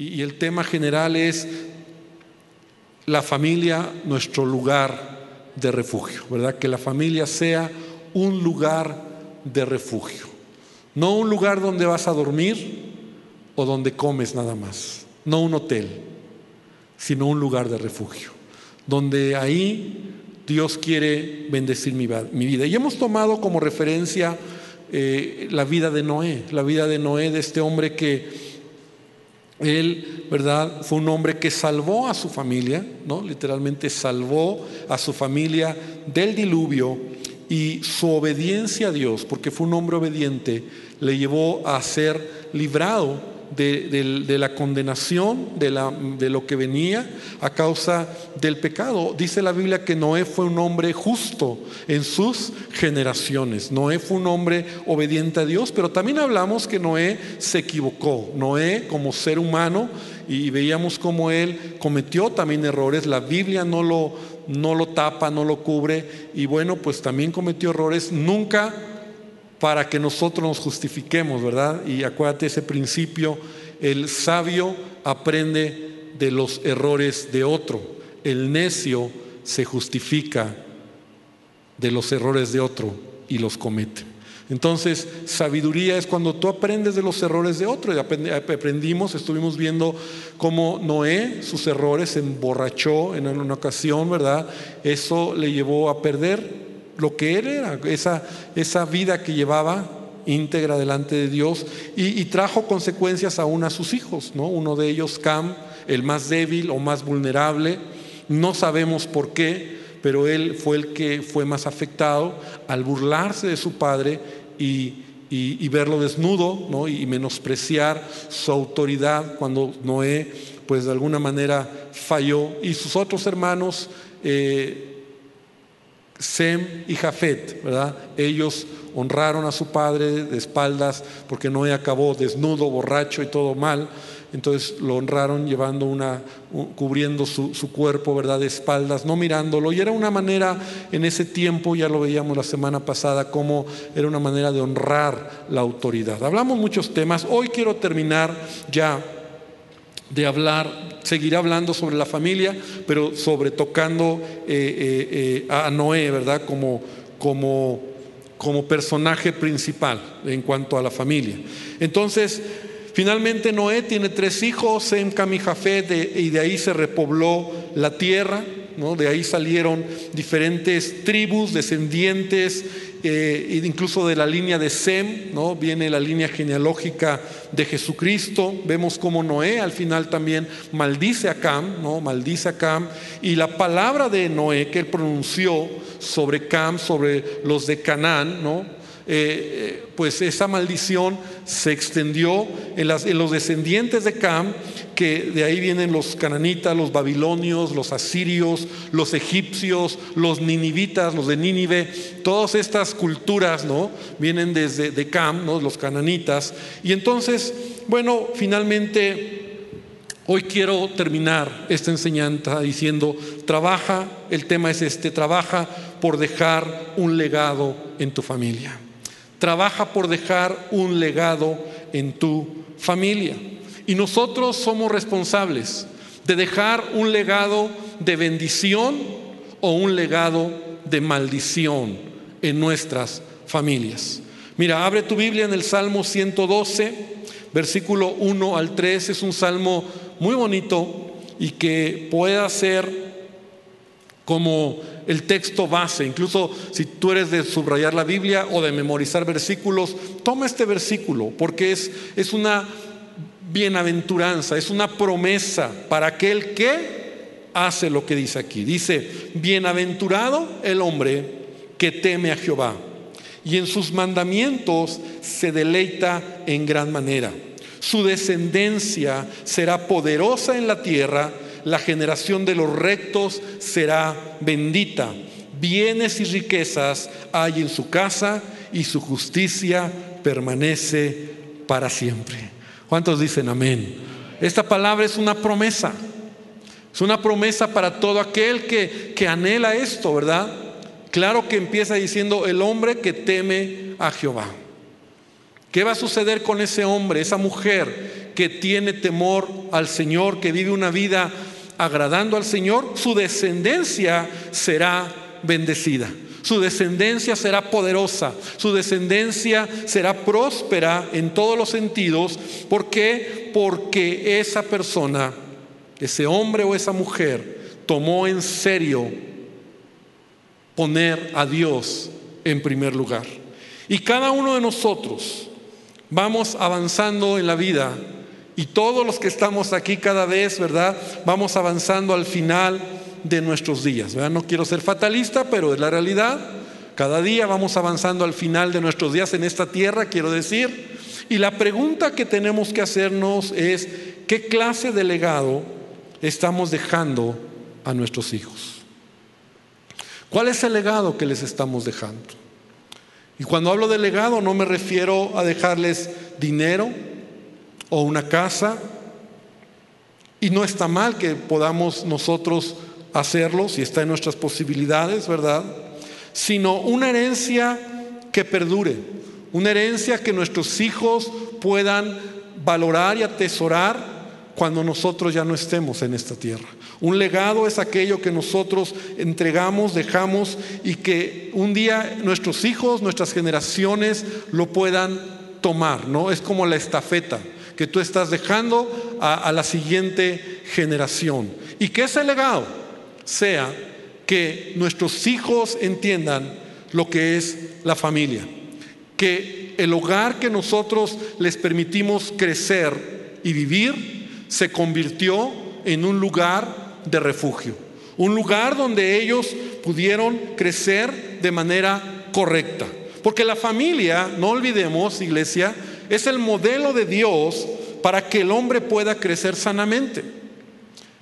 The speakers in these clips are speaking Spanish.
y el tema general es la familia, nuestro lugar de refugio, ¿verdad? Que la familia sea un lugar de refugio, no un lugar donde vas a dormir o donde comes nada más, no un hotel, sino un lugar de refugio, donde ahí Dios quiere bendecir mi, vida. Y hemos tomado como referencia eh, la vida de Noé, la vida de Noé, de este hombre que él, ¿verdad? Fue un hombre que salvó a su familia, ¿no? Literalmente salvó a su familia del diluvio y su obediencia a Dios, porque fue un hombre obediente, le llevó a ser librado de, la condenación de, lo que venía a causa del pecado. Dice la Biblia que Noé fue un hombre justo en sus generaciones. Noé fue un hombre obediente a Dios, pero también hablamos que Noé se equivocó. Noé como ser humano y veíamos cómo él cometió también errores. La Biblia no lo, no lo tapa, no lo cubre y bueno, pues también cometió errores. Nunca para que nosotros nos justifiquemos, ¿verdad? Y acuérdate ese principio, el sabio aprende de los errores de otro, el necio se justifica de los errores de otro y los comete. Entonces, sabiduría es cuando tú aprendes de los errores de otro. Aprendimos, estuvimos viendo cómo Noé, sus errores, se emborrachó en una ocasión, ¿verdad? Eso le llevó a perder lo que él era, esa, esa vida que llevaba íntegra delante de Dios y, trajo consecuencias aún a sus hijos, ¿no? Uno de ellos, Cam, el más débil o más vulnerable, no sabemos por qué, pero él fue el que fue más afectado al burlarse de su padre y, verlo desnudo ¿no? y menospreciar su autoridad cuando Noé, pues de alguna manera falló. Y sus otros hermanos, eh, Sem y Jafet, ¿verdad? Ellos honraron a su padre de espaldas porque Noé acabó desnudo, borracho y todo mal. Entonces lo honraron llevando una, cubriendo su, su, cuerpo, ¿verdad? De espaldas, no mirándolo. Y era una manera, en ese tiempo, ya lo veíamos la semana pasada, como era una manera de honrar la autoridad. Hablamos muchos temas. Hoy quiero terminar ya de hablar, seguiré hablando sobre la familia, pero sobre tocando eh, eh, eh, a Noé, ¿verdad? Como, como, como personaje principal en cuanto a la familia. Entonces, finalmente Noé tiene tres hijos, Sem, Cam y y de ahí se repobló la tierra. ¿no? De ahí salieron diferentes tribus, descendientes eh, incluso de la línea de Sem, ¿no? viene la línea genealógica de Jesucristo. Vemos como Noé al final también maldice a Cam, ¿no? maldice a Cam. Y la palabra de Noé que él pronunció sobre Cam, sobre los de Canaán, ¿no? Eh, pues esa maldición se extendió en, los descendientes de Cam, que de ahí vienen los cananitas, los babilonios, los asirios, los egipcios, los ninivitas, los de Nínive, todas estas culturas, ¿no? Vienen desde de Cam, ¿no? Los cananitas. Y entonces, bueno, finalmente Hoy quiero terminar esta enseñanza diciendo, trabaja, el tema es este, trabaja por dejar un legado en tu familia. Trabaja por dejar un legado en tu familia. Y nosotros somos responsables de dejar un legado de bendición o un legado de maldición en nuestras familias. Mira, abre tu Biblia en el Salmo 112, versículo 1 al 3. Es un salmo muy bonito y que pueda ser como el texto base. Incluso si tú eres de subrayar la Biblia o de memorizar versículos, toma este versículo porque es, es una bienaventuranza, es una promesa para aquel que hace lo que dice aquí. Dice, bienaventurado el hombre que teme a Jehová y en sus mandamientos se deleita en gran manera. Su descendencia será poderosa en la tierra la generación de los rectos será bendita. Bienes y riquezas hay en su casa y su justicia permanece para siempre. ¿Cuántos dicen amén? Esta palabra es una promesa. Es una promesa para todo aquel que, que anhela esto, ¿verdad? Claro que empieza diciendo el hombre que teme a Jehová. ¿Qué va a suceder con ese hombre, esa mujer que tiene temor al Señor, que vive una vida agradando al Señor, su descendencia será bendecida. Su descendencia será poderosa, su descendencia será próspera en todos los sentidos. ¿Por qué? Porque esa persona, ese hombre o esa mujer, tomó en serio poner a Dios en primer lugar. Y cada uno de nosotros vamos avanzando en la vida y todos los que estamos aquí cada vez, ¿verdad? Vamos avanzando al final de nuestros días. No quiero ser fatalista, pero es la realidad. Cada día vamos avanzando al final de nuestros días en esta tierra, quiero decir. Y la pregunta que tenemos que hacernos es, ¿qué clase de legado estamos dejando a nuestros hijos? ¿Cuál es el legado que les estamos dejando? Y cuando hablo de legado no me refiero a dejarles dinero o una casa, y no está mal que podamos nosotros hacerlo si está en nuestras posibilidades, ¿verdad? Sino una herencia que perdure, una herencia que nuestros hijos puedan valorar y atesorar cuando nosotros ya no estemos en esta tierra. Un legado es aquello que nosotros entregamos, dejamos y que un día nuestros hijos, nuestras generaciones lo puedan tomar, ¿no? Es como la estafeta que tú estás dejando a, la siguiente generación. Y que ese legado sea que nuestros hijos entiendan lo que es la familia, que el hogar que nosotros les permitimos crecer y vivir se convirtió en un lugar de refugio, un lugar donde ellos pudieron crecer de manera correcta. Porque la familia, no olvidemos, iglesia, es el modelo de Dios para que el hombre pueda crecer sanamente.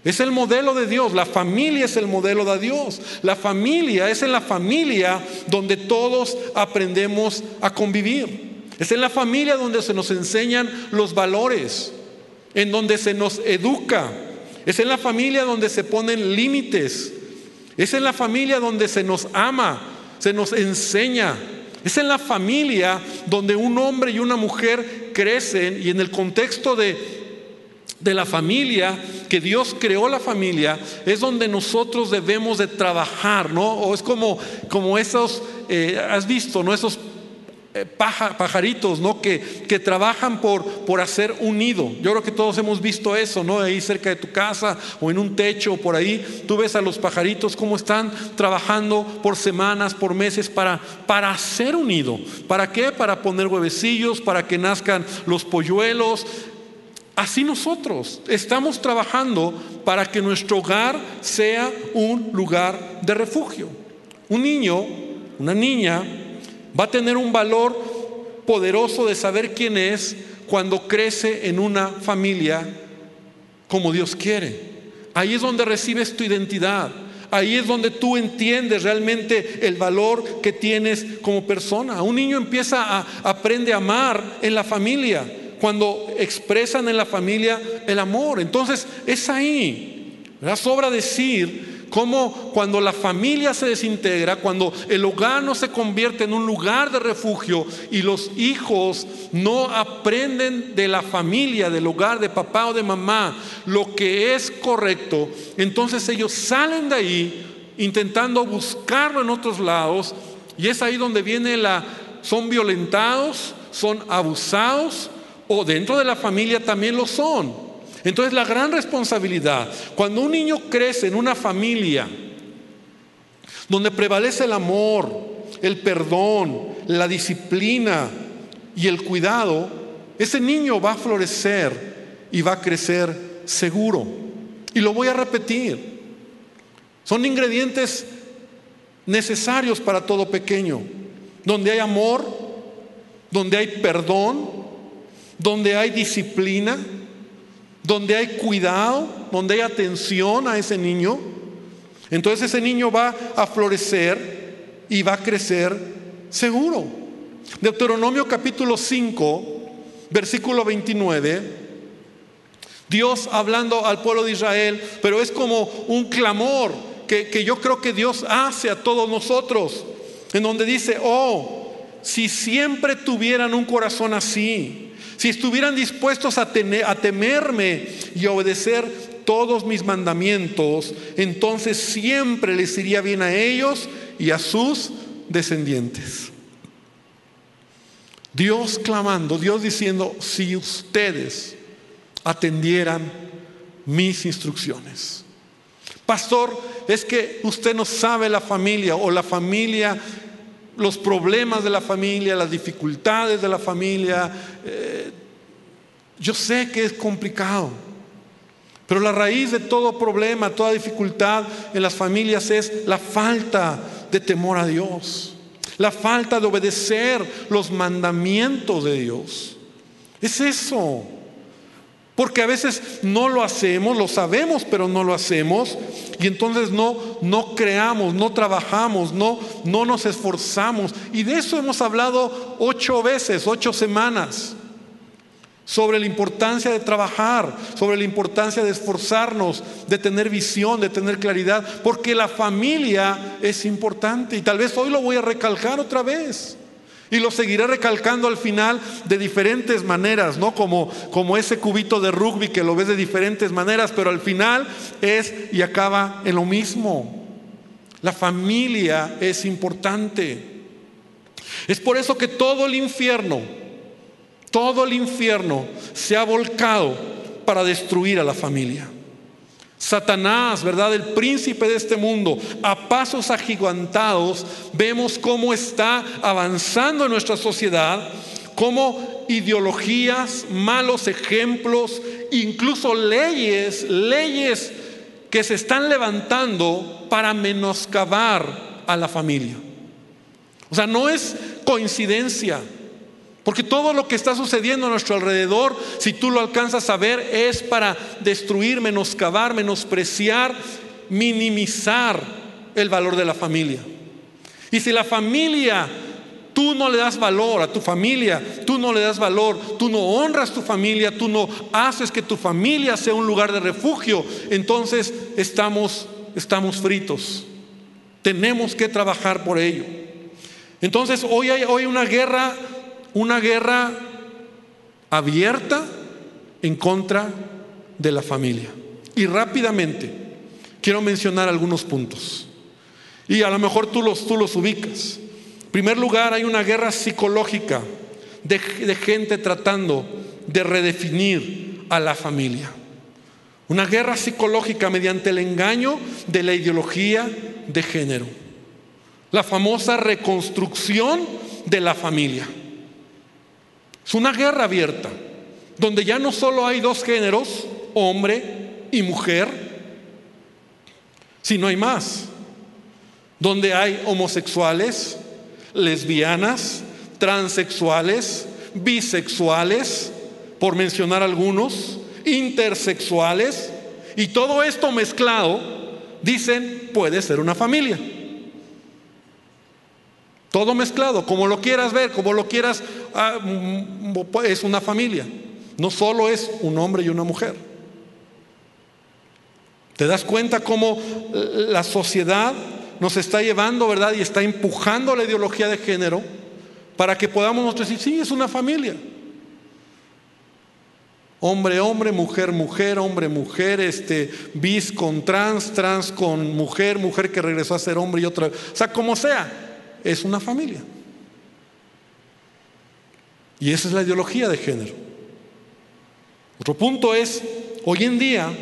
Es el modelo de Dios, la familia es el modelo de Dios. La familia es en la familia donde todos aprendemos a convivir. Es en la familia donde se nos enseñan los valores, en donde se nos educa. Es en la familia donde se ponen límites. Es en la familia donde se nos ama, se nos enseña. Es en la familia donde un hombre y una mujer crecen y en el contexto de de la familia, que Dios creó la familia, es donde nosotros debemos de trabajar, ¿no? O es como, como esos, eh, has visto, ¿no? Esos eh, pajaritos, ¿no? Que, que trabajan por, por hacer un nido. Yo creo que todos hemos visto eso, ¿no? Ahí cerca de tu casa o en un techo o por ahí. Tú ves a los pajaritos cómo están trabajando por semanas, por meses para, para hacer un nido. ¿Para qué? Para poner huevecillos, para que nazcan los polluelos. Así nosotros estamos trabajando para que nuestro hogar sea un lugar de refugio. Un niño, una niña, va a tener un valor poderoso de saber quién es cuando crece en una familia como Dios quiere. Ahí es donde recibes tu identidad. Ahí es donde tú entiendes realmente el valor que tienes como persona. Un niño empieza a aprende a amar en la familia cuando expresan en la familia el amor. Entonces es ahí. ¿verdad? Sobra decir cómo cuando la familia se desintegra, cuando el hogar no se convierte en un lugar de refugio y los hijos no aprenden de la familia, del hogar de papá o de mamá, lo que es correcto, entonces ellos salen de ahí intentando buscarlo en otros lados y es ahí donde viene la, son violentados, son abusados o dentro de la familia también lo son. Entonces la gran responsabilidad, cuando un niño crece en una familia donde prevalece el amor, el perdón, la disciplina y el cuidado, ese niño va a florecer y va a crecer seguro. Y lo voy a repetir. Son ingredientes necesarios para todo pequeño, donde hay amor, donde hay perdón, donde hay disciplina, donde hay cuidado, donde hay atención a ese niño, entonces ese niño va a florecer y va a crecer seguro. Deuteronomio capítulo 5, versículo 29. Dios hablando al pueblo de Israel, pero es como un clamor que, que, yo creo que Dios hace a todos nosotros, en donde dice, oh, si siempre tuvieran un corazón así, si estuvieran dispuestos a, a temerme y a obedecer todos mis mandamientos, entonces siempre les iría bien a ellos y a sus descendientes. Dios clamando, Dios diciendo, si ustedes atendieran mis instrucciones. Pastor, es que usted no sabe la familia o la familia, los problemas de la familia, las dificultades de la familia. Eh, yo sé que es complicado, pero la raíz de todo problema, toda dificultad en las familias es la falta de temor a Dios, la falta de obedecer los mandamientos de Dios. Es eso. Porque a veces no lo hacemos, lo sabemos, pero no lo hacemos. Y entonces no, no creamos, no trabajamos, no, no nos esforzamos. Y de eso hemos hablado ocho veces, ocho semanas. Sobre la importancia de trabajar, sobre la importancia de esforzarnos, de tener visión, de tener claridad. Porque la familia es importante. Y tal vez hoy lo voy a recalcar otra vez. Y lo seguiré recalcando al final de diferentes maneras, ¿no? Como, como ese cubito de rugby que lo ves de diferentes maneras, pero al final es y acaba en lo mismo. La familia es importante. Es por eso que todo el infierno, todo el infierno se ha volcado para destruir a la familia. Satanás, ¿verdad? El príncipe de este mundo, a pasos agigantados, vemos cómo está avanzando nuestra sociedad, cómo ideologías, malos ejemplos, incluso leyes, leyes que se están levantando para menoscabar a la familia. O sea, no es coincidencia. Porque todo lo que está sucediendo a nuestro alrededor, si tú lo alcanzas a ver, es para destruir, menoscabar, menospreciar, minimizar el valor de la familia. Y si la familia, tú no le das valor a tu familia, tú no le das valor, tú no honras tu familia, tú no haces que tu familia sea un lugar de refugio, entonces estamos, estamos fritos. Tenemos que trabajar por ello. Entonces hoy hay, hoy una guerra una guerra abierta en contra de la familia. Y rápidamente quiero mencionar algunos puntos. Y a lo mejor tú los, tú los ubicas. En primer lugar, hay una guerra psicológica de, de gente tratando de redefinir a la familia. Una guerra psicológica mediante el engaño de la ideología de género. La famosa reconstrucción de la familia. Es una guerra abierta, donde ya no solo hay dos géneros, hombre y mujer, sino hay más, donde hay homosexuales, lesbianas, transexuales, bisexuales, por mencionar algunos, intersexuales, y todo esto mezclado, dicen, puede ser una familia. Todo mezclado, como lo quieras ver, como lo quieras, ah, mm, mm, es una familia. No solo es un hombre y una mujer. ¿Te das cuenta cómo la sociedad nos está llevando, verdad? Y está empujando la ideología de género para que podamos nosotros decir, sí, es una familia. Hombre, hombre, mujer, mujer, hombre, mujer, este, bis con trans, trans con mujer, mujer que regresó a ser hombre y otra. O sea, como sea es una familia. Y esa es la ideología de género. Otro punto es, hoy en día,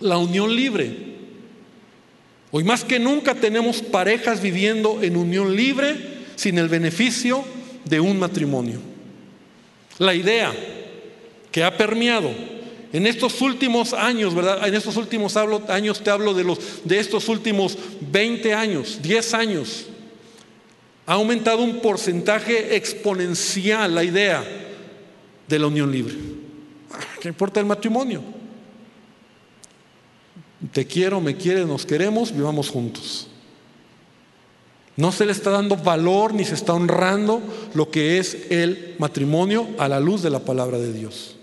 la unión libre. Hoy más que nunca tenemos parejas viviendo en unión libre sin el beneficio de un matrimonio. La idea que ha permeado en estos últimos años, ¿verdad? En estos últimos años te hablo de los de estos últimos 20 años, 10 años ha aumentado un porcentaje exponencial la idea de la unión libre. ¿Qué importa el matrimonio? Te quiero, me quieres, nos queremos, vivamos juntos. No se le está dando valor ni se está honrando lo que es el matrimonio a la luz de la palabra de Dios.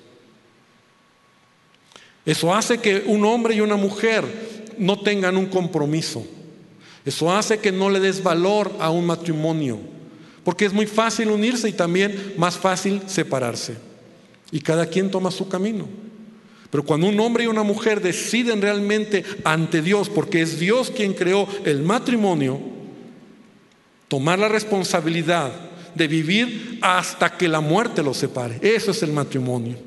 Eso hace que un hombre y una mujer no tengan un compromiso eso hace que no le des valor a un matrimonio, porque es muy fácil unirse y también más fácil separarse. y cada quien toma su camino. Pero cuando un hombre y una mujer deciden realmente ante Dios, porque es Dios quien creó el matrimonio, tomar la responsabilidad de vivir hasta que la muerte los separe. Eso es el matrimonio.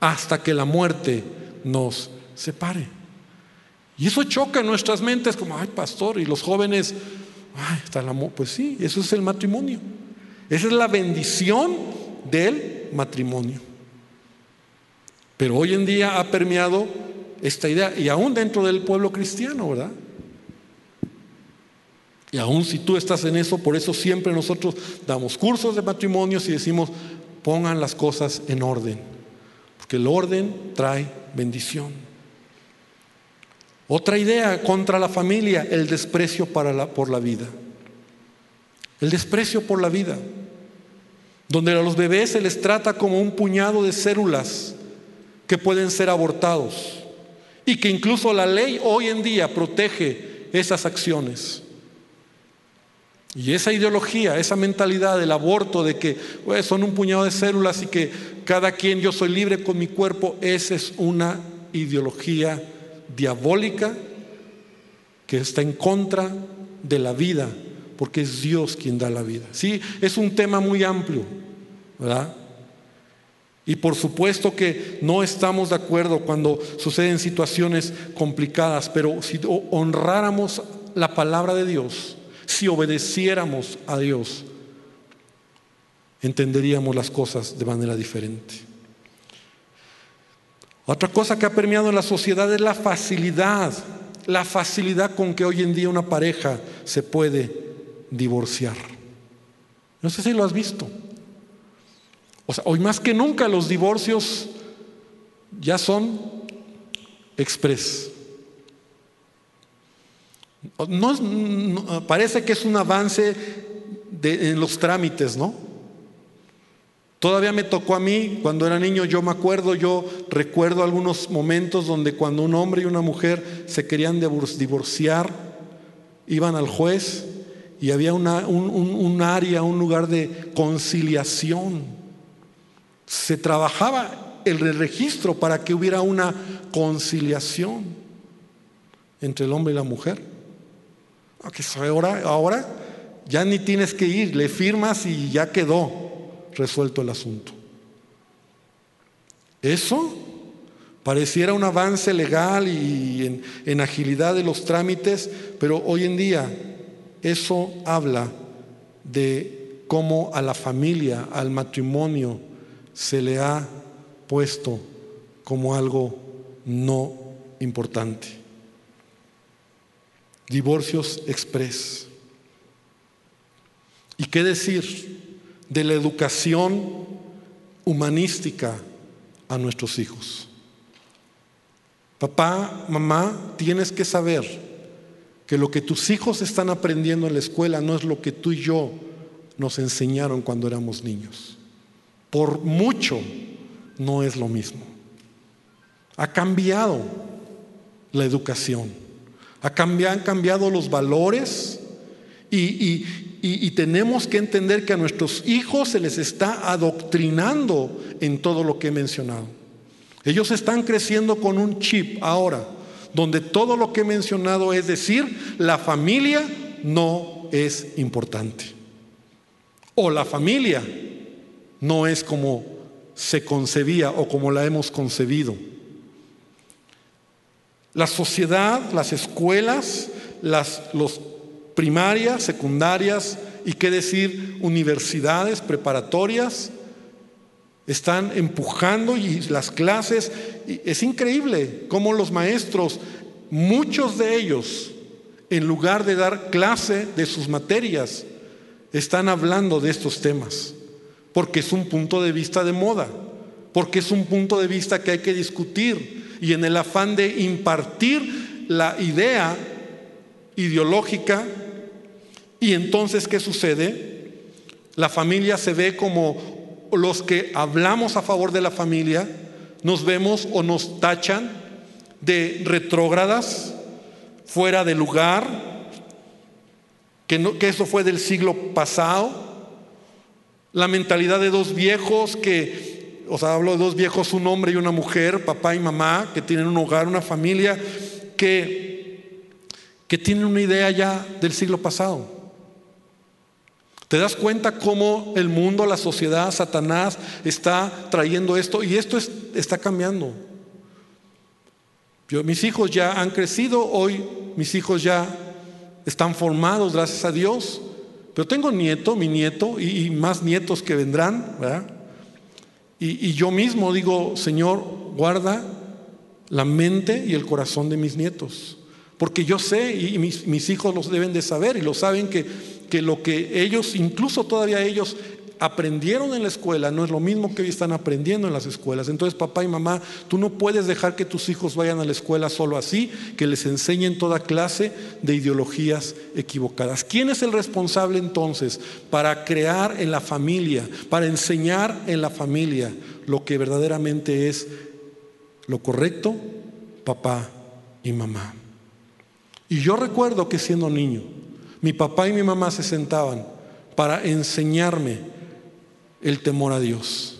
Hasta que la muerte nos separe. Y eso choca en nuestras mentes como, ay, pastor, y los jóvenes, ay, está el amor. Pues sí, eso es el matrimonio. Esa es la bendición del matrimonio. Pero hoy en día ha permeado esta idea, y aún dentro del pueblo cristiano, ¿verdad? Y aún si tú estás en eso, por eso siempre nosotros damos cursos de matrimonios y decimos, pongan las cosas en orden, porque el orden trae bendición. Otra idea contra la familia, el desprecio por la vida. El desprecio por la vida, donde a los bebés se les trata como un puñado de células que pueden ser abortados y que incluso la ley hoy en día protege esas acciones. Y esa ideología, esa mentalidad del aborto, de que son un puñado de células y que cada quien yo soy libre con mi cuerpo, esa es una ideología diabólica que está en contra de la vida, porque es Dios quien da la vida. Sí, es un tema muy amplio, ¿verdad? Y por supuesto que no estamos de acuerdo cuando suceden situaciones complicadas, pero si honráramos la palabra de Dios, si obedeciéramos a Dios, entenderíamos las cosas de manera diferente. Otra cosa que ha permeado en la sociedad es la facilidad, la facilidad con que hoy en día una pareja se puede divorciar. No sé si lo has visto. O sea, hoy más que nunca los divorcios ya son express. No, parece que es un avance en los trámites, ¿no? Todavía me tocó a mí, cuando era niño, yo me acuerdo, yo recuerdo algunos momentos donde cuando un hombre y una mujer se querían divorciar, iban al juez y había un área, un lugar de conciliación se trabajaba el registro para que hubiera una conciliación entre el hombre y la mujer. Ahora, ahora ya ni tienes que ir, le firmas y ya quedó resuelto el asunto. Eso pareciera un avance legal y en, agilidad de los trámites, pero hoy en día eso habla de cómo a la familia, al matrimonio, se le ha puesto como algo no importante. Divorcios express. ¿Y qué decir de la educación humanística a nuestros hijos? Papá, mamá, tienes que saber que lo que tus hijos están aprendiendo en la escuela no es lo que tú y yo nos enseñaron cuando éramos niños por mucho no es lo mismo. Ha cambiado la educación, ha cambiado, han cambiado los valores y, y tenemos que entender que a nuestros hijos se les está adoctrinando en todo lo que he mencionado. Ellos están creciendo con un chip ahora, donde todo lo que he mencionado es decir, la familia no es importante. O la familia no es como se concebía o como la hemos concebido. La sociedad, las escuelas, las los primarias, secundarias y qué decir, universidades preparatorias, están empujando y las clases, es increíble cómo los maestros, muchos de ellos, en lugar de dar clase de sus materias, están hablando de estos temas porque es un punto de vista de moda, porque es un punto de vista que hay que discutir y en el afán de impartir la idea ideológica y entonces ¿qué sucede? La familia se ve como los que hablamos a favor de la familia, nos vemos o nos tachan de retrógradas, fuera de lugar, que, que eso fue del siglo pasado, la mentalidad de dos viejos que o sea, hablo de dos viejos, un hombre y una mujer, papá y mamá, que tienen un hogar, una familia, que, que tienen una idea ya del siglo pasado. ¿Te das cuenta cómo el mundo, la sociedad, Satanás está trayendo esto? Y esto está cambiando. Yo, mis hijos ya han crecido, hoy mis hijos ya están formados, gracias a Dios. Pero tengo nieto, mi nieto, y, más nietos que vendrán, ¿verdad? Y, yo mismo digo, Señor, guarda la mente y el corazón de mis nietos. Porque yo sé, y mis, mis hijos los deben de saber, y lo saben que, que lo que ellos, incluso todavía ellos, aprendieron en la escuela no es lo mismo que hoy están aprendiendo en las escuelas. Entonces, papá y mamá, tú no puedes dejar que tus hijos vayan a la escuela solo así, que les enseñen toda clase de ideologías equivocadas. ¿Quién es el responsable entonces para crear en la familia, para enseñar en la familia lo que verdaderamente es lo correcto? Papá y mamá. Y yo recuerdo que siendo niño, mi papá y mi mamá se sentaban para enseñarme el temor a Dios.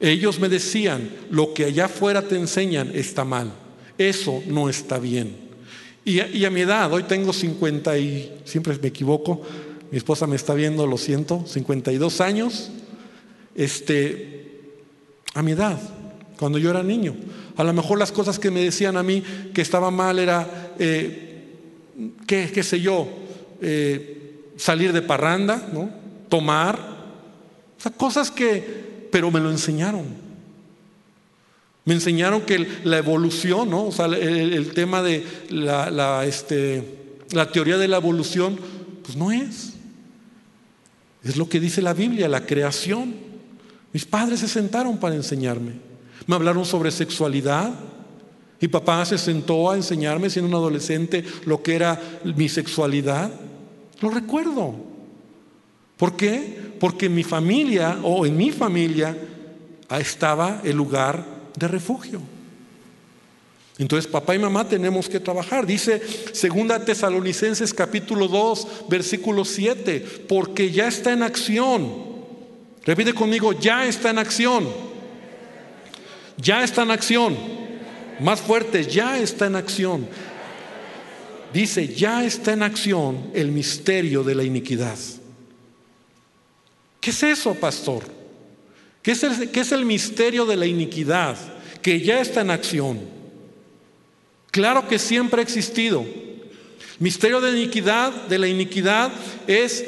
Ellos me decían, lo que allá afuera te enseñan está mal, eso no está bien. Y, a mi edad, hoy tengo 50 y, siempre me equivoco, mi esposa me está viendo, lo siento, 52 años, este, a mi edad, cuando yo era niño. A lo mejor las cosas que me decían a mí que estaba mal era, eh, qué, qué sé yo, eh, salir de parranda, ¿no? tomar, sea, cosas que, pero me lo enseñaron. Me enseñaron que la evolución, ¿no? O sea, el, tema de la, la, este, la teoría de la evolución, pues no es. Es lo que dice la Biblia, la creación. Mis padres se sentaron para enseñarme. Me hablaron sobre sexualidad. Mi papá se sentó a enseñarme, siendo un adolescente, lo que era mi sexualidad. Lo recuerdo. ¿Por qué? Porque en mi familia o en mi familia estaba el lugar de refugio. Entonces papá y mamá tenemos que trabajar. Dice segunda Tesalonicenses capítulo 2, versículo 7, porque ya está en acción. Repite conmigo, ya está en acción. Ya está en acción. Más fuerte, ya está en acción. Dice, ya está en acción el misterio de la iniquidad. ¿Qué es eso, pastor? ¿Qué es, el, es el misterio de la iniquidad que ya está en acción? Claro que siempre ha existido. Misterio de iniquidad, de la iniquidad es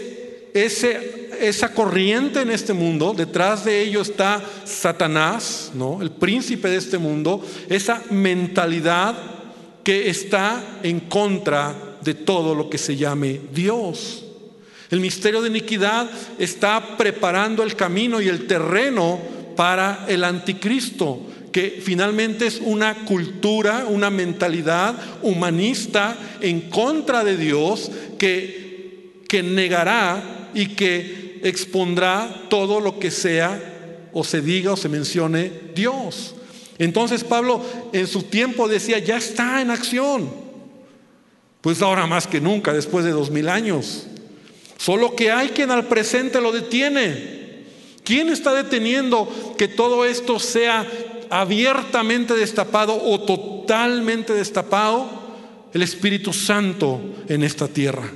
ese, esa corriente en este mundo, detrás de ello está Satanás, ¿no? el príncipe de este mundo, esa mentalidad que está en contra de todo lo que se llame Dios. El misterio de iniquidad está preparando el camino y el terreno para el anticristo, que finalmente es una cultura, una mentalidad humanista en contra de Dios que, que negará y que expondrá todo lo que sea o se diga o se mencione Dios. Entonces Pablo en su tiempo decía, ya está en acción. Pues ahora más que nunca, después de dos mil años. Solo que hay quien al presente lo detiene. ¿Quién está deteniendo que todo esto sea abiertamente destapado o totalmente destapado? El Espíritu Santo en esta tierra.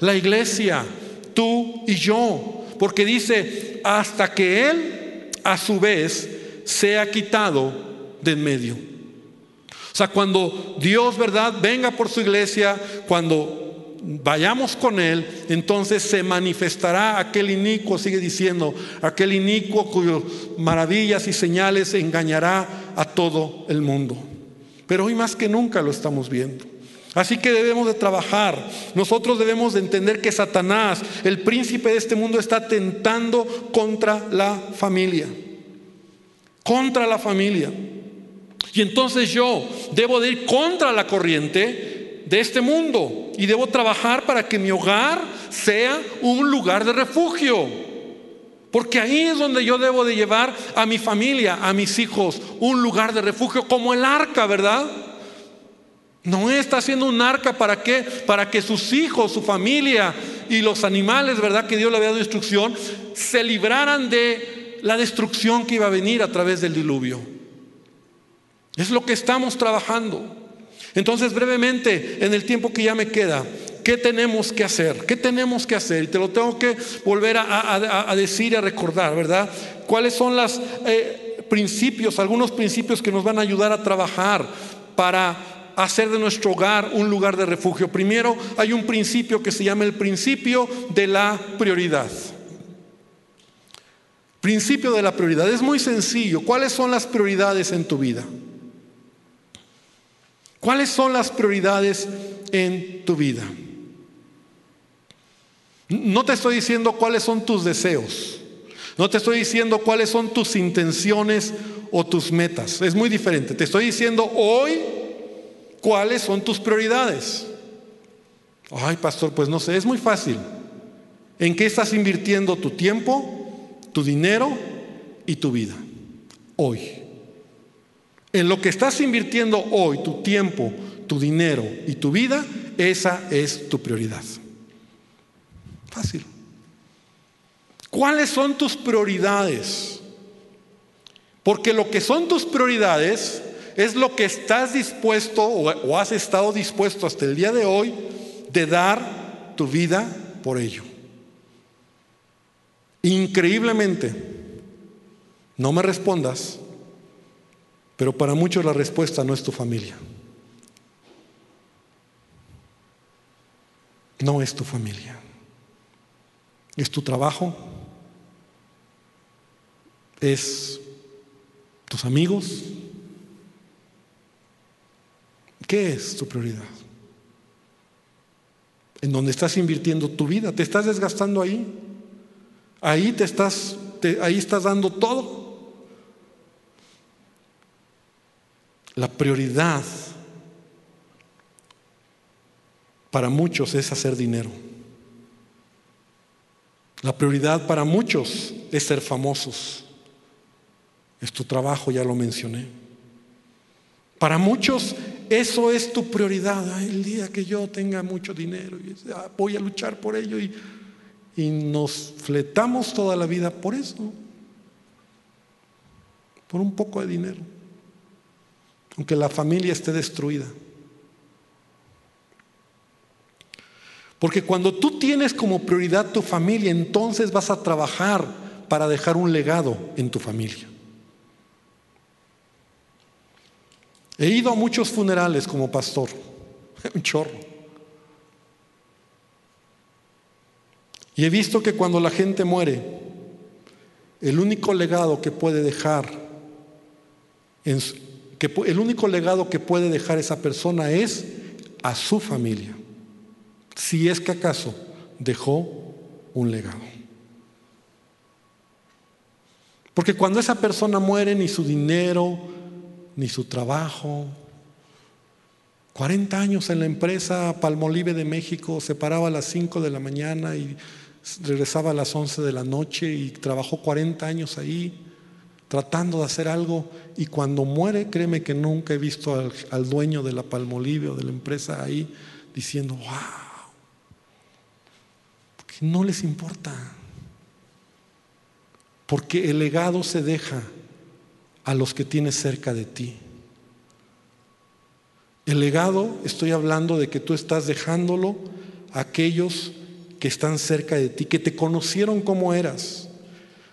La iglesia, tú y yo. Porque dice, hasta que Él a su vez sea quitado de en medio. O sea, cuando Dios, ¿verdad?, venga por su iglesia, cuando vayamos con Él, entonces se manifestará aquel inicuo, sigue diciendo, aquel inicuo cuyas maravillas y señales engañará a todo el mundo. Pero hoy más que nunca lo estamos viendo. Así que debemos de trabajar. Nosotros debemos de entender que Satanás, el príncipe de este mundo, está tentando contra la familia. Contra la familia. Y entonces yo debo de ir contra la corriente de este mundo y debo trabajar para que mi hogar sea un lugar de refugio. Porque ahí es donde yo debo de llevar a mi familia, a mis hijos, un lugar de refugio como el arca, ¿verdad? No está haciendo un arca para qué? Para que sus hijos, su familia y los animales, ¿verdad? Que Dios le había dado instrucción, se libraran de la destrucción que iba a venir a través del diluvio. Es lo que estamos trabajando. Entonces, brevemente, en el tiempo que ya me queda, ¿qué tenemos que hacer? ¿Qué tenemos que hacer? Y te lo tengo que volver a, decir y a recordar, ¿verdad? ¿Cuáles son los eh, principios, algunos principios que nos van a ayudar a trabajar para hacer de nuestro hogar un lugar de refugio? Primero, hay un principio que se llama el principio de la prioridad. Principio de la prioridad. Es muy sencillo. ¿Cuáles son las prioridades en tu vida? ¿Cuáles son las prioridades en tu vida? No te estoy diciendo cuáles son tus deseos. No te estoy diciendo cuáles son tus intenciones o tus metas. Es muy diferente. Te estoy diciendo hoy cuáles son tus prioridades. Ay, pastor, pues no sé, es muy fácil. ¿En qué estás invirtiendo tu tiempo, tu dinero y tu vida? Hoy. En lo que estás invirtiendo hoy, tu tiempo, tu dinero y tu vida, esa es tu prioridad. Fácil. ¿Cuáles son tus prioridades? Porque lo que son tus prioridades es lo que estás dispuesto o, has estado dispuesto hasta el día de hoy de dar tu vida por ello. Increíblemente, no me respondas, pero para muchos la respuesta no es tu familia. No es tu familia. Es tu trabajo. Es tus amigos. ¿Qué es tu prioridad? En donde estás invirtiendo tu vida, te estás desgastando ahí. Ahí te estás, ahí estás dando todo. La prioridad para muchos es hacer dinero. La prioridad para muchos es ser famosos. Es tu trabajo, ya lo mencioné. Para muchos eso es tu prioridad. el día que yo tenga mucho dinero, voy a luchar por ello y nos fletamos toda la vida por eso, por un poco de dinero aunque la familia esté destruida. Porque cuando tú tienes como prioridad tu familia, entonces vas a trabajar para dejar un legado en tu familia. He ido a muchos funerales como pastor, un chorro. Y he visto que cuando la gente muere, el único legado que puede dejar en, que el único legado que puede dejar esa persona es a su familia, si es que acaso dejó un legado. Porque cuando esa persona muere, ni su dinero, ni su trabajo, 40 años en la empresa Palmolive de México, se paraba a las 5 de la mañana y regresaba a las 11 de la noche y trabajó 40 años ahí tratando de hacer algo y cuando muere, créeme que nunca he visto al, dueño de la Palmolive o de la empresa ahí diciendo, wow, porque no les importa, porque el legado se deja a los que tienes cerca de ti. El legado, estoy hablando de que tú estás dejándolo a aquellos que están cerca de ti, que te conocieron como eras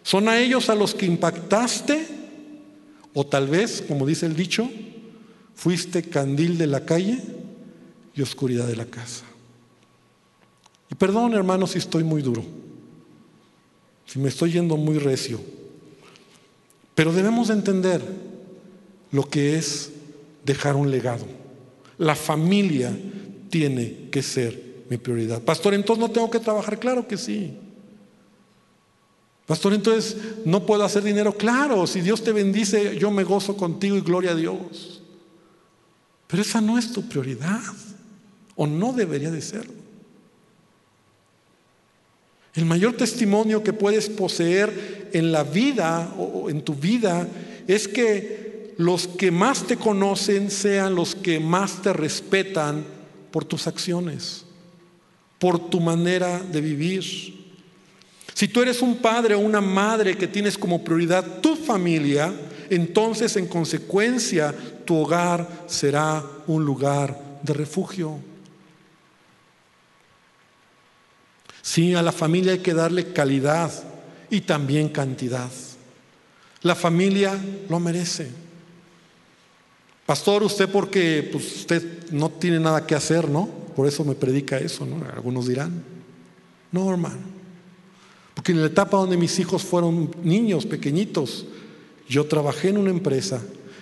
son a ellos a los que impactaste o tal vez, como dice el dicho, fuiste candil de la calle y oscuridad de la casa. Y perdón hermanos si estoy muy duro, si me estoy yendo muy recio, pero debemos entender lo que es dejar un legado. La familia tiene que ser mi prioridad. Pastor, entonces no tengo que trabajar, claro que sí. Pastor, entonces no puedo hacer dinero. Claro, si Dios te bendice, yo me gozo contigo y gloria a Dios. Pero esa no es tu prioridad, o no debería de serlo. El mayor testimonio que puedes poseer en la vida o en tu vida es que los que más te conocen sean los que más te respetan por tus acciones, por tu manera de vivir. Si tú eres un padre o una madre que tienes como prioridad tu familia, entonces en consecuencia tu hogar será un lugar de refugio. Sí, a la familia hay que darle calidad y también cantidad. La familia lo merece. Pastor, usted porque pues, usted no tiene nada que hacer, ¿no? Por eso me predica eso, ¿no? Algunos dirán. No, hermano. Porque en la etapa donde mis hijos fueron niños, pequeñitos, yo trabajé en una empresa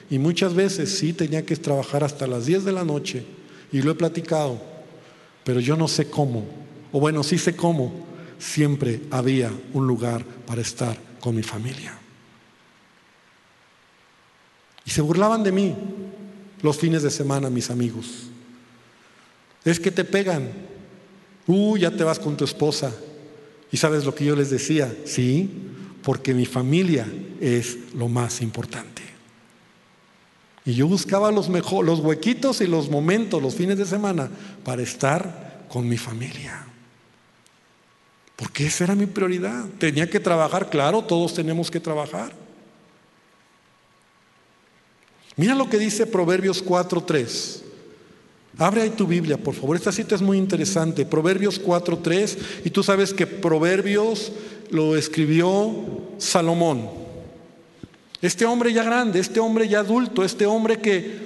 y muchas veces sí tenía que trabajar hasta las 10 de la noche y lo he platicado, pero yo no sé cómo, o bueno, sí sé cómo, siempre había un lugar para estar con mi familia. Y se burlaban de mí los fines de semana, mis amigos. Es que te pegan. Uh, ya te vas con tu esposa. ¿Y sabes lo que yo les decía? Sí, porque mi familia es lo más importante. Y yo buscaba los, huequitos y los momentos, los fines de semana, para estar con mi familia. Porque esa era mi prioridad. Tenía que trabajar, claro, todos tenemos que trabajar. Mira lo que dice Proverbios 4.3. Abre ahí tu Biblia, por favor. Esta cita es muy interesante. Proverbios 4.3. Y tú sabes que Proverbios lo escribió Salomón. Este hombre ya grande, este hombre ya adulto, este hombre que,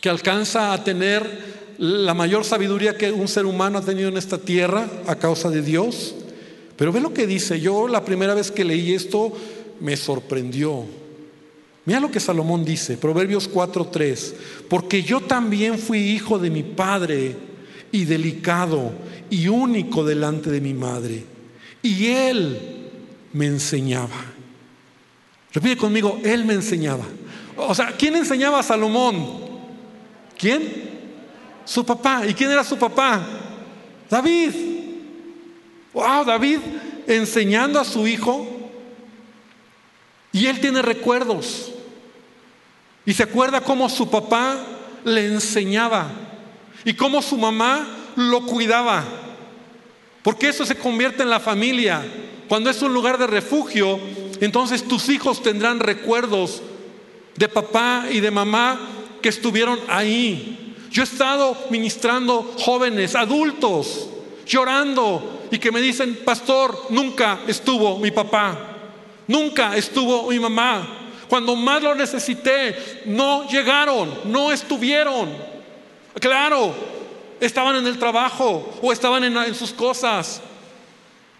que alcanza a tener la mayor sabiduría que un ser humano ha tenido en esta tierra a causa de Dios. Pero ve lo que dice. Yo la primera vez que leí esto me sorprendió. Mira lo que Salomón dice, Proverbios 4:3, porque yo también fui hijo de mi padre y delicado y único delante de mi madre, y él me enseñaba. Repite conmigo, él me enseñaba. O sea, ¿quién enseñaba a Salomón? ¿Quién? Su papá. ¿Y quién era su papá? David. Wow, David enseñando a su hijo. Y él tiene recuerdos. Y se acuerda cómo su papá le enseñaba y cómo su mamá lo cuidaba. Porque eso se convierte en la familia. Cuando es un lugar de refugio, entonces tus hijos tendrán recuerdos de papá y de mamá que estuvieron ahí. Yo he estado ministrando jóvenes, adultos, llorando y que me dicen, pastor, nunca estuvo mi papá, nunca estuvo mi mamá. Cuando más lo necesité, no llegaron, no estuvieron. Claro, estaban en el trabajo o estaban en, sus cosas.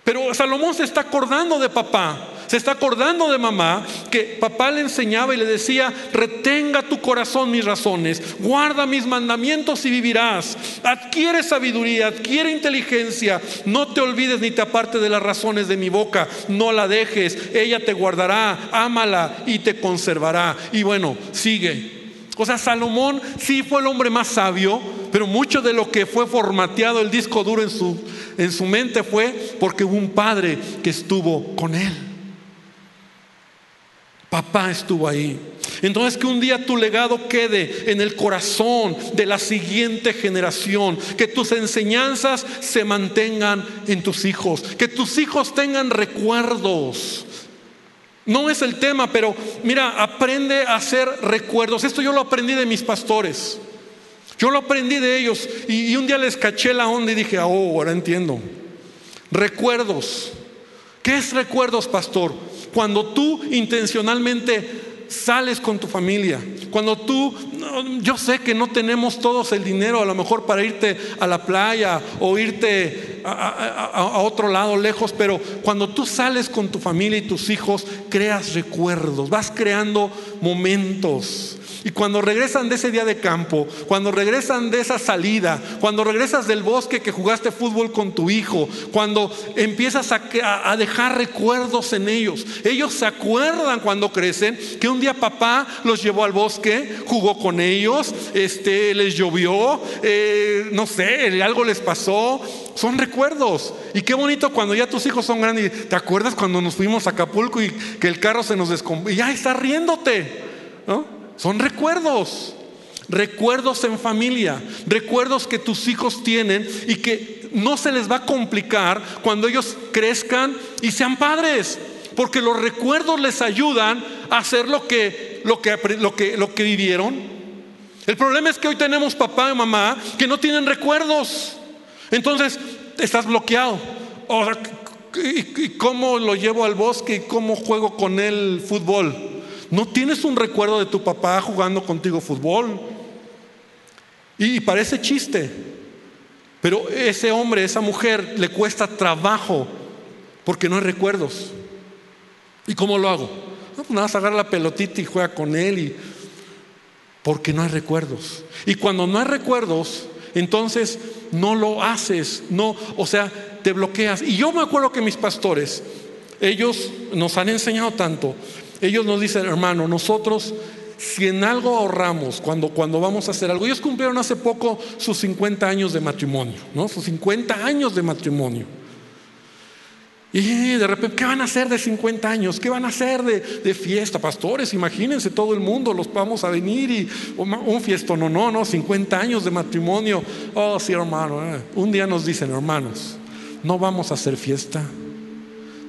Pero Salomón se está acordando de papá, se está acordando de mamá, que papá le enseñaba y le decía, retenga tu corazón mis razones, guarda mis mandamientos y vivirás, adquiere sabiduría, adquiere inteligencia, no te olvides ni te aparte de las razones de mi boca, no la dejes, ella te guardará, ámala y te conservará. Y bueno, sigue. O sea, Salomón sí fue el hombre más sabio, pero mucho de lo que fue formateado el disco duro en su, en su mente fue porque hubo un padre que estuvo con él. Papá estuvo ahí. Entonces que un día tu legado quede en el corazón de la siguiente generación, que tus enseñanzas se mantengan en tus hijos, que tus hijos tengan recuerdos. No es el tema, pero mira, aprende a hacer recuerdos. Esto yo lo aprendí de mis pastores. Yo lo aprendí de ellos y, un día les caché la onda y dije, oh, ahora entiendo. Recuerdos. ¿Qué es recuerdos, pastor? Cuando tú intencionalmente sales con tu familia, cuando tú, yo sé que no tenemos todos el dinero a lo mejor para irte a la playa o irte a, otro lado lejos, pero cuando tú sales con tu familia y tus hijos, creas recuerdos, vas creando momentos. Y cuando regresan de ese día de campo, cuando regresan de esa salida, cuando regresas del bosque que jugaste fútbol con tu hijo, cuando empiezas a, dejar recuerdos en ellos, ellos se acuerdan cuando crecen que un día papá los llevó al bosque, jugó con ellos, este, les llovió, eh, no sé, algo les pasó. Son recuerdos. Y qué bonito cuando ya tus hijos son grandes. ¿Te acuerdas cuando nos fuimos a Acapulco y que el carro se nos descompuso? Y ya está riéndote. ¿no? Son recuerdos. Recuerdos en familia, recuerdos que tus hijos tienen y que no se les va a complicar cuando ellos crezcan y sean padres, porque los recuerdos les ayudan a hacer lo que, lo que, lo que, lo que vivieron. El problema es que hoy tenemos papá y mamá que no tienen recuerdos. Entonces, estás bloqueado. ¿y cómo lo llevo al bosque y cómo juego con él fútbol? ¿No tienes un recuerdo de tu papá jugando contigo fútbol? Y parece chiste, pero ese hombre, esa mujer, le cuesta trabajo porque no hay recuerdos. ¿Y cómo lo hago? Pues nada más agarra la pelotita y juega con él y porque no hay recuerdos. Y cuando no hay recuerdos, entonces no lo haces, no, o sea, te bloqueas. Y yo me acuerdo que mis pastores, ellos nos han enseñado tanto. Ellos nos dicen, hermano, nosotros si en algo ahorramos cuando, cuando vamos a hacer algo, ellos cumplieron hace poco sus 50 años de matrimonio, ¿no? Sus 50 años de matrimonio. Y de repente, ¿qué van a hacer de 50 años? ¿Qué van a hacer de, fiesta? Pastores, imagínense todo el mundo, los vamos a venir y un fiesto, no, no, no, 50 años de matrimonio. Oh, sí, hermano. Eh. Un día nos dicen, hermanos, no vamos a hacer fiesta.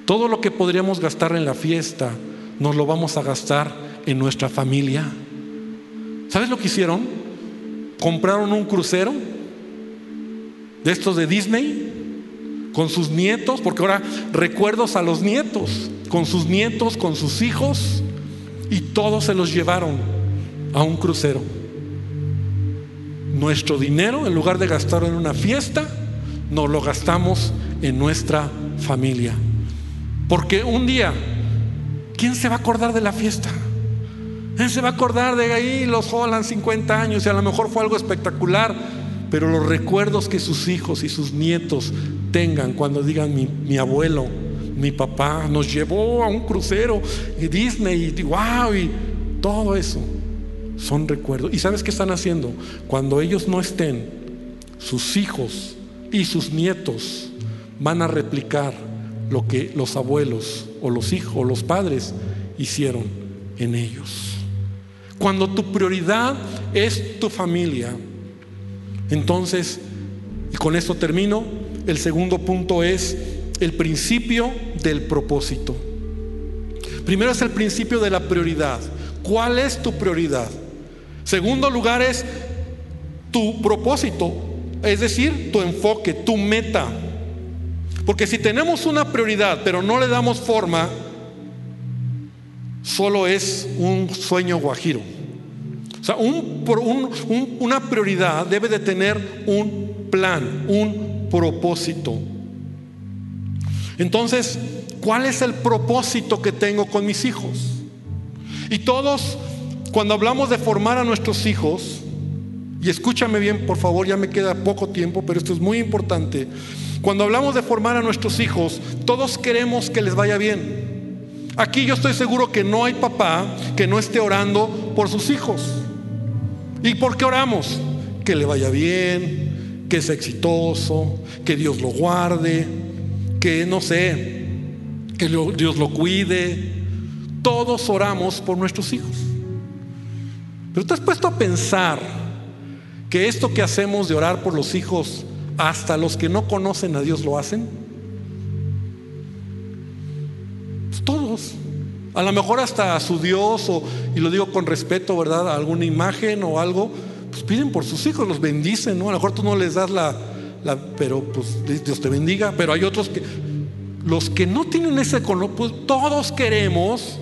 Todo lo que podríamos gastar en la fiesta, nos lo vamos a gastar en nuestra familia. ¿Sabes lo que hicieron? Compraron un crucero de estos de Disney con sus nietos, porque ahora recuerdos a los nietos, con sus nietos, con sus hijos, y todos se los llevaron a un crucero. Nuestro dinero, en lugar de gastarlo en una fiesta, nos lo gastamos en nuestra familia. Porque un día, ¿quién se va a acordar de la fiesta? ¿Quién se va a acordar de ahí los Holland 50 años y a lo mejor fue algo espectacular? Pero los recuerdos que sus hijos y sus nietos tengan cuando digan mi, abuelo, mi papá nos llevó a un crucero y Disney y wow y todo eso son recuerdos. ¿Y sabes qué están haciendo? Cuando ellos no estén, sus hijos y sus nietos van a replicar lo que los abuelos o los hijos o los padres hicieron en ellos. Cuando tu prioridad es tu familia, entonces, y con esto termino, el segundo punto es el principio del propósito. Primero es el principio de la prioridad. ¿Cuál es tu prioridad? Segundo lugar es tu propósito, es decir, tu enfoque, tu meta. Porque si tenemos una prioridad pero no le damos forma, solo es un sueño guajiro. O sea, una prioridad debe de tener un plan, un propósito. Entonces, ¿cuál es el propósito que tengo con mis hijos? Y todos, cuando hablamos de formar a nuestros hijos, y escúchame bien, por favor, ya me queda poco tiempo, pero esto es muy importante. Cuando hablamos de formar a nuestros hijos, todos queremos que les vaya bien. Aquí yo estoy seguro que no hay papá que no esté orando por sus hijos. ¿Y por qué oramos? Que le vaya bien, que sea exitoso, que Dios lo guarde, que no sé, que Dios lo cuide. Todos oramos por nuestros hijos. Pero te has puesto a pensar que esto que hacemos de orar por los hijos, hasta los que no conocen a Dios lo hacen. Pues todos. A lo mejor hasta a su Dios, o, y lo digo con respeto, ¿verdad? A alguna imagen o algo, pues piden por sus hijos, los bendicen, ¿no? A lo mejor tú no les das la, la pero pues Dios te bendiga, pero hay otros que, los que no tienen ese conocimiento, pues todos queremos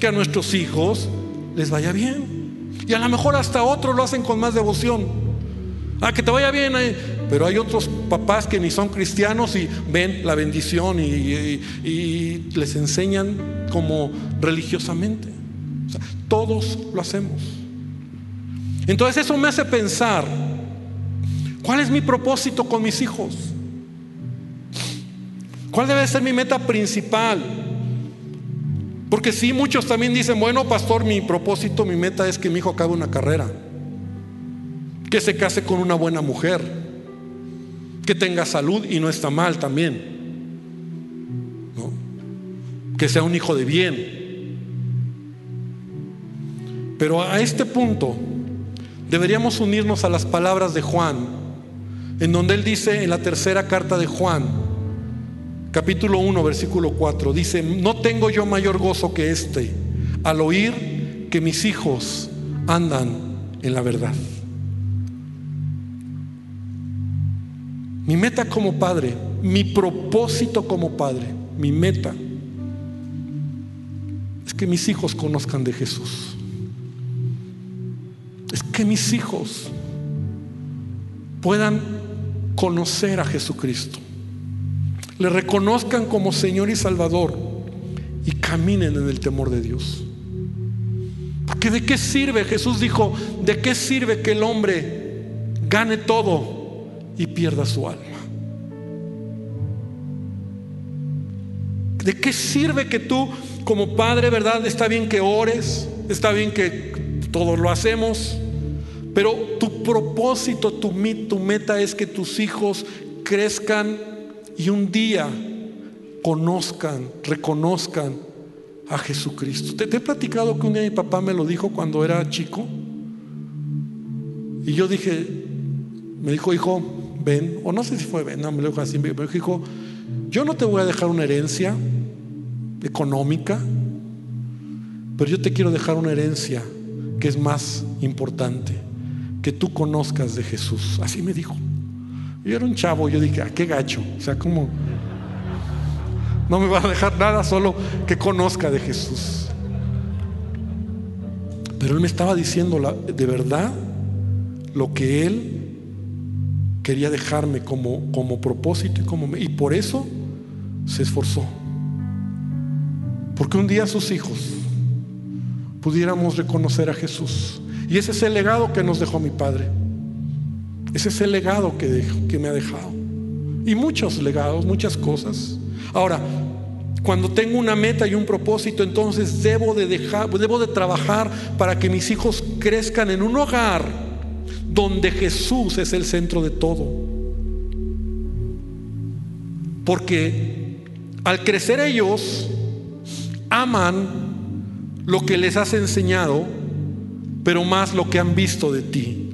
que a nuestros hijos les vaya bien. Y a lo mejor hasta otros lo hacen con más devoción. Ah, que te vaya bien. Pero hay otros papás que ni son cristianos y ven la bendición y, les enseñan como religiosamente. todos lo hacemos. Entonces eso me hace pensar, ¿cuál es mi propósito con mis hijos? ¿Cuál debe ser mi meta principal? Porque sí, muchos también dicen, bueno, pastor, mi propósito, mi meta es que mi hijo acabe una carrera, que se case con una buena mujer, que tenga salud y no está mal también. Que sea un hijo de bien. Pero a este punto deberíamos unirnos a las palabras de Juan en donde él dice en la tercera carta de Juan, capítulo 1, versículo 4, dice, no tengo yo mayor gozo que este al oír que mis hijos andan en la verdad. Mi meta como padre, mi propósito como padre, mi meta es que mis hijos conozcan de Jesús. Es que mis hijos puedan conocer a Jesucristo. Le reconozcan como Señor y Salvador y caminen en el temor de Dios. Porque de qué sirve, Jesús dijo, de qué sirve que el hombre gane todo y pierda su alma. ¿De qué sirve que tú como padre, verdad? Está bien que ores, está bien que todos lo hacemos, pero tu propósito, tu, tu meta es que tus hijos crezcan y un día conozcan, reconozcan a Jesucristo. Te, te, he platicado que un día mi papá me lo dijo cuando era chico. Y yo dije, me dijo, hijo, ven, o no sé si fue ven, no, me lo dijo así, me dijo, yo no te voy a dejar una herencia económica, pero yo te quiero dejar una herencia que es más importante, que tú conozcas de Jesús. Así me dijo. Yo era un chavo, yo dije, ah, qué gacho, o sea, como no me va a dejar nada, solo que conozca de Jesús. Pero él me estaba diciendo de verdad lo que él quería dejarme como, como propósito y, como, y por eso se esforzó. Porque un día sus hijos pudiéramos reconocer a Jesús. Y ese es el legado que nos dejó mi padre. Ese es el legado que, que me ha dejado. Y muchos legados, muchas cosas. Ahora, cuando tengo una meta y un propósito, entonces debo de dejar, debo de trabajar para que mis hijos crezcan en un hogar donde Jesús es el centro de todo. Porque al crecer ellos aman lo que les has enseñado, pero más lo que han visto de ti.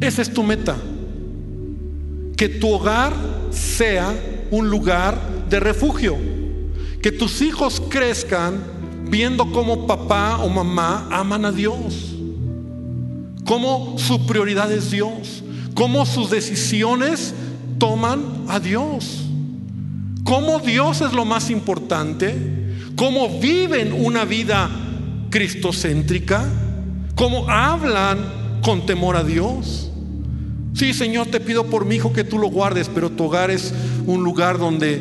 Esa es tu meta. Que tu hogar sea un lugar de refugio. Que tus hijos crezcan viendo cómo papá o mamá aman a Dios cómo su prioridad es Dios, cómo sus decisiones toman a Dios, cómo Dios es lo más importante, cómo viven una vida cristocéntrica, cómo hablan con temor a Dios. Sí, Señor, te pido por mi hijo que tú lo guardes, pero tu hogar es un lugar donde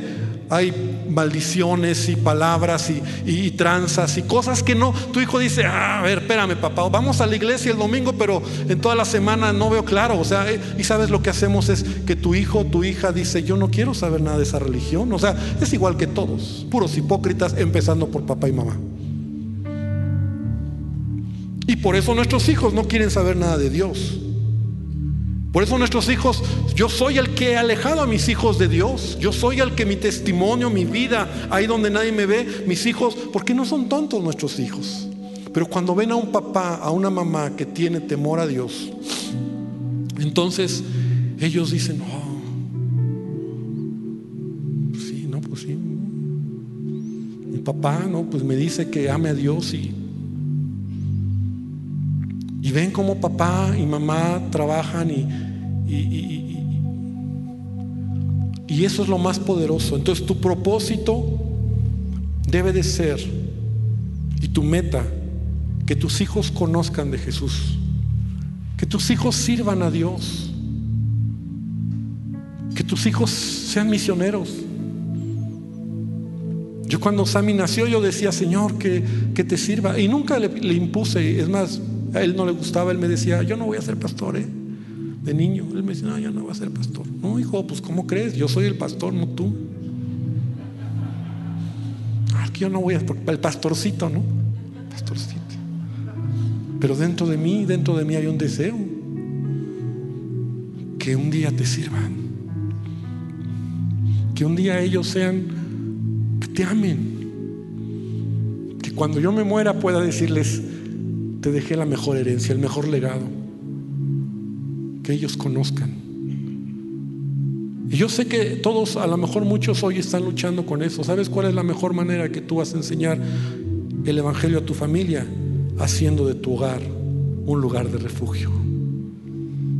hay maldiciones y palabras y, y, tranzas y cosas que no. Tu hijo dice, ah, a ver, espérame papá, vamos a la iglesia el domingo, pero en toda la semana no veo claro. O sea, eh, y sabes lo que hacemos es que tu hijo, tu hija dice, yo no quiero saber nada de esa religión. O sea, es igual que todos, puros hipócritas, empezando por papá y mamá. Y por eso nuestros hijos no quieren saber nada de Dios. Por eso nuestros hijos, yo soy el que he alejado a mis hijos de Dios. Yo soy el que mi testimonio, mi vida, ahí donde nadie me ve, mis hijos, porque no son tontos nuestros hijos. Pero cuando ven a un papá, a una mamá que tiene temor a Dios, entonces ellos dicen, oh, sí, no, pues sí. Mi papá, no, pues me dice que ame a Dios y y ven cómo papá y mamá trabajan y, y, eso es lo más poderoso. Entonces tu propósito debe de ser y tu meta que tus hijos conozcan de Jesús, que tus hijos sirvan a Dios, que tus hijos sean misioneros. Yo cuando Sammy nació yo decía, Señor, que, que te sirva. Y nunca le, le impuse, es más, a él no le gustaba, él me decía, yo no voy a ser pastor, ¿eh? De niño. Él me decía, no, yo no voy a ser pastor. No, hijo, pues ¿cómo crees? Yo soy el pastor, no tú. Ah, que yo no voy a, el pastorcito, ¿no? Pastorcito. Pero dentro de mí, dentro de mí hay un deseo. Que un día te sirvan. Que un día ellos sean, que te amen. Que cuando yo me muera pueda decirles, te dejé la mejor herencia, el mejor legado. Que ellos conozcan. Y yo sé que todos, a lo mejor muchos hoy están luchando con eso. ¿Sabes cuál es la mejor manera que tú vas a enseñar el Evangelio a tu familia? Haciendo de tu hogar un lugar de refugio.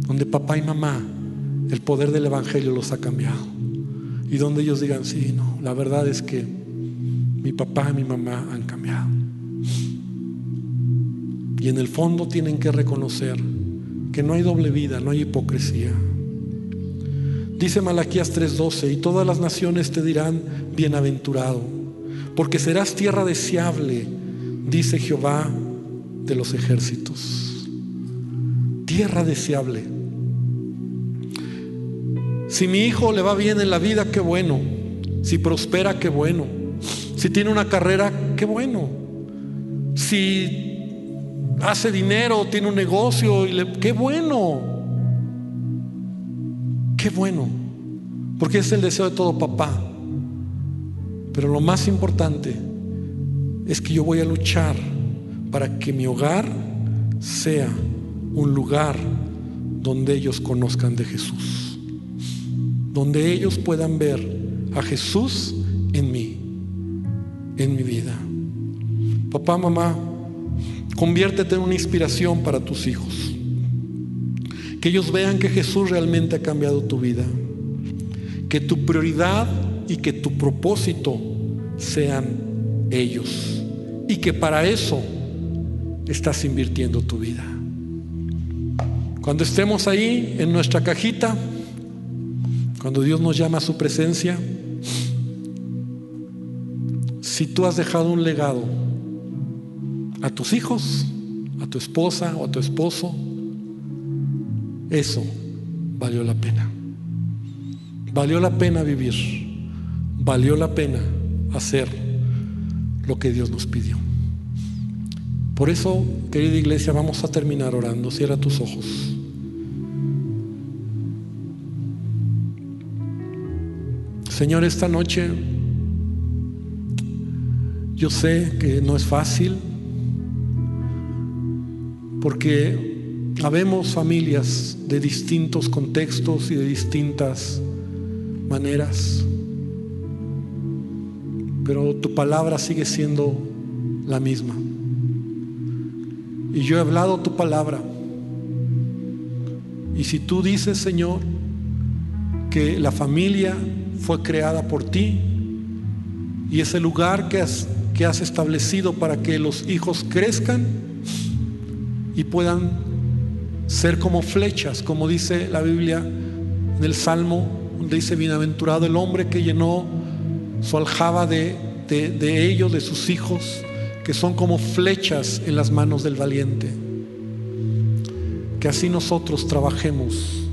Donde papá y mamá, el poder del Evangelio los ha cambiado. Y donde ellos digan, sí, no, la verdad es que mi papá y mi mamá han cambiado. Y en el fondo tienen que reconocer que no hay doble vida, no hay hipocresía. Dice Malaquías 3:12, y todas las naciones te dirán, bienaventurado, porque serás tierra deseable, dice Jehová de los ejércitos. Tierra deseable. Si mi hijo le va bien en la vida, qué bueno. Si prospera, qué bueno. Si tiene una carrera, qué bueno. Si hace dinero, tiene un negocio, y qué bueno, qué bueno, porque es el deseo de todo papá. Pero lo más importante es que yo voy a luchar para que mi hogar sea un lugar donde ellos conozcan de Jesús, donde ellos puedan ver a Jesús en mí, en mi vida. Papá, mamá, Conviértete en una inspiración para tus hijos. Que ellos vean que Jesús realmente ha cambiado tu vida. Que tu prioridad y que tu propósito sean ellos. Y que para eso estás invirtiendo tu vida. Cuando estemos ahí en nuestra cajita, cuando Dios nos llama a su presencia, si tú has dejado un legado, a tus hijos, a tu esposa o a tu esposo, eso valió la pena. Valió la pena vivir. Valió la pena hacer lo que Dios nos pidió. Por eso, querida iglesia, vamos a terminar orando. Cierra tus ojos. Señor, esta noche yo sé que no es fácil porque habemos familias de distintos contextos y de distintas maneras, pero tu palabra sigue siendo la misma. Y yo he hablado tu palabra. Y si tú dices, Señor, que la familia fue creada por ti y es el lugar que has, que has establecido para que los hijos crezcan, y puedan ser como flechas, como dice la Biblia en el Salmo, donde dice, bienaventurado el hombre que llenó su aljaba de, de ellos, de sus hijos, que son como flechas en las manos del valiente. Que así nosotros trabajemos,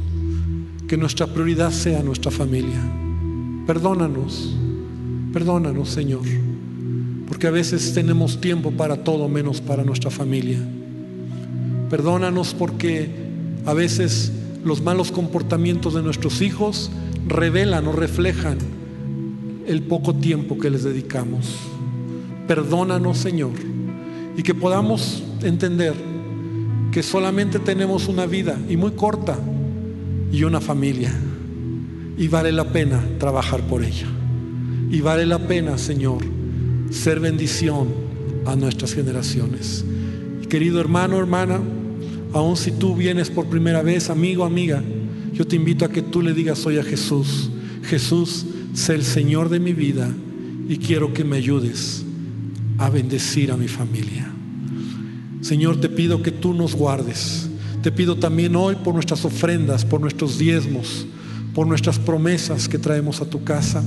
que nuestra prioridad sea nuestra familia. Perdónanos, perdónanos Señor, porque a veces tenemos tiempo para todo menos para nuestra familia. Perdónanos porque a veces los malos comportamientos de nuestros hijos revelan o reflejan el poco tiempo que les dedicamos. Perdónanos, Señor, y que podamos entender que solamente tenemos una vida y muy corta y una familia. Y vale la pena trabajar por ella. Y vale la pena, Señor, ser bendición a nuestras generaciones. querido hermano, hermana, Aun si tú vienes por primera vez, amigo, amiga, yo te invito a que tú le digas hoy a Jesús, Jesús, sé el Señor de mi vida y quiero que me ayudes a bendecir a mi familia. Señor, te pido que tú nos guardes. Te pido también hoy por nuestras ofrendas, por nuestros diezmos, por nuestras promesas que traemos a tu casa.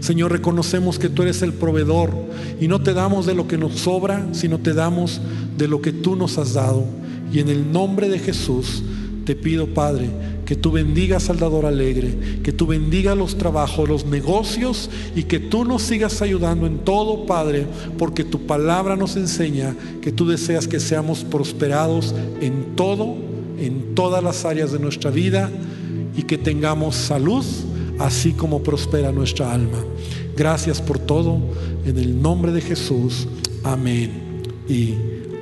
Señor, reconocemos que tú eres el proveedor y no te damos de lo que nos sobra, sino te damos de lo que tú nos has dado. Y en el nombre de Jesús te pido, Padre, que tú bendigas al dador alegre, que tú bendigas los trabajos, los negocios y que tú nos sigas ayudando en todo, Padre, porque tu palabra nos enseña que tú deseas que seamos prosperados en todo, en todas las áreas de nuestra vida y que tengamos salud, así como prospera nuestra alma. Gracias por todo, en el nombre de Jesús. Amén y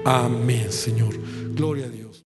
amén, Señor. Gloria a Dios.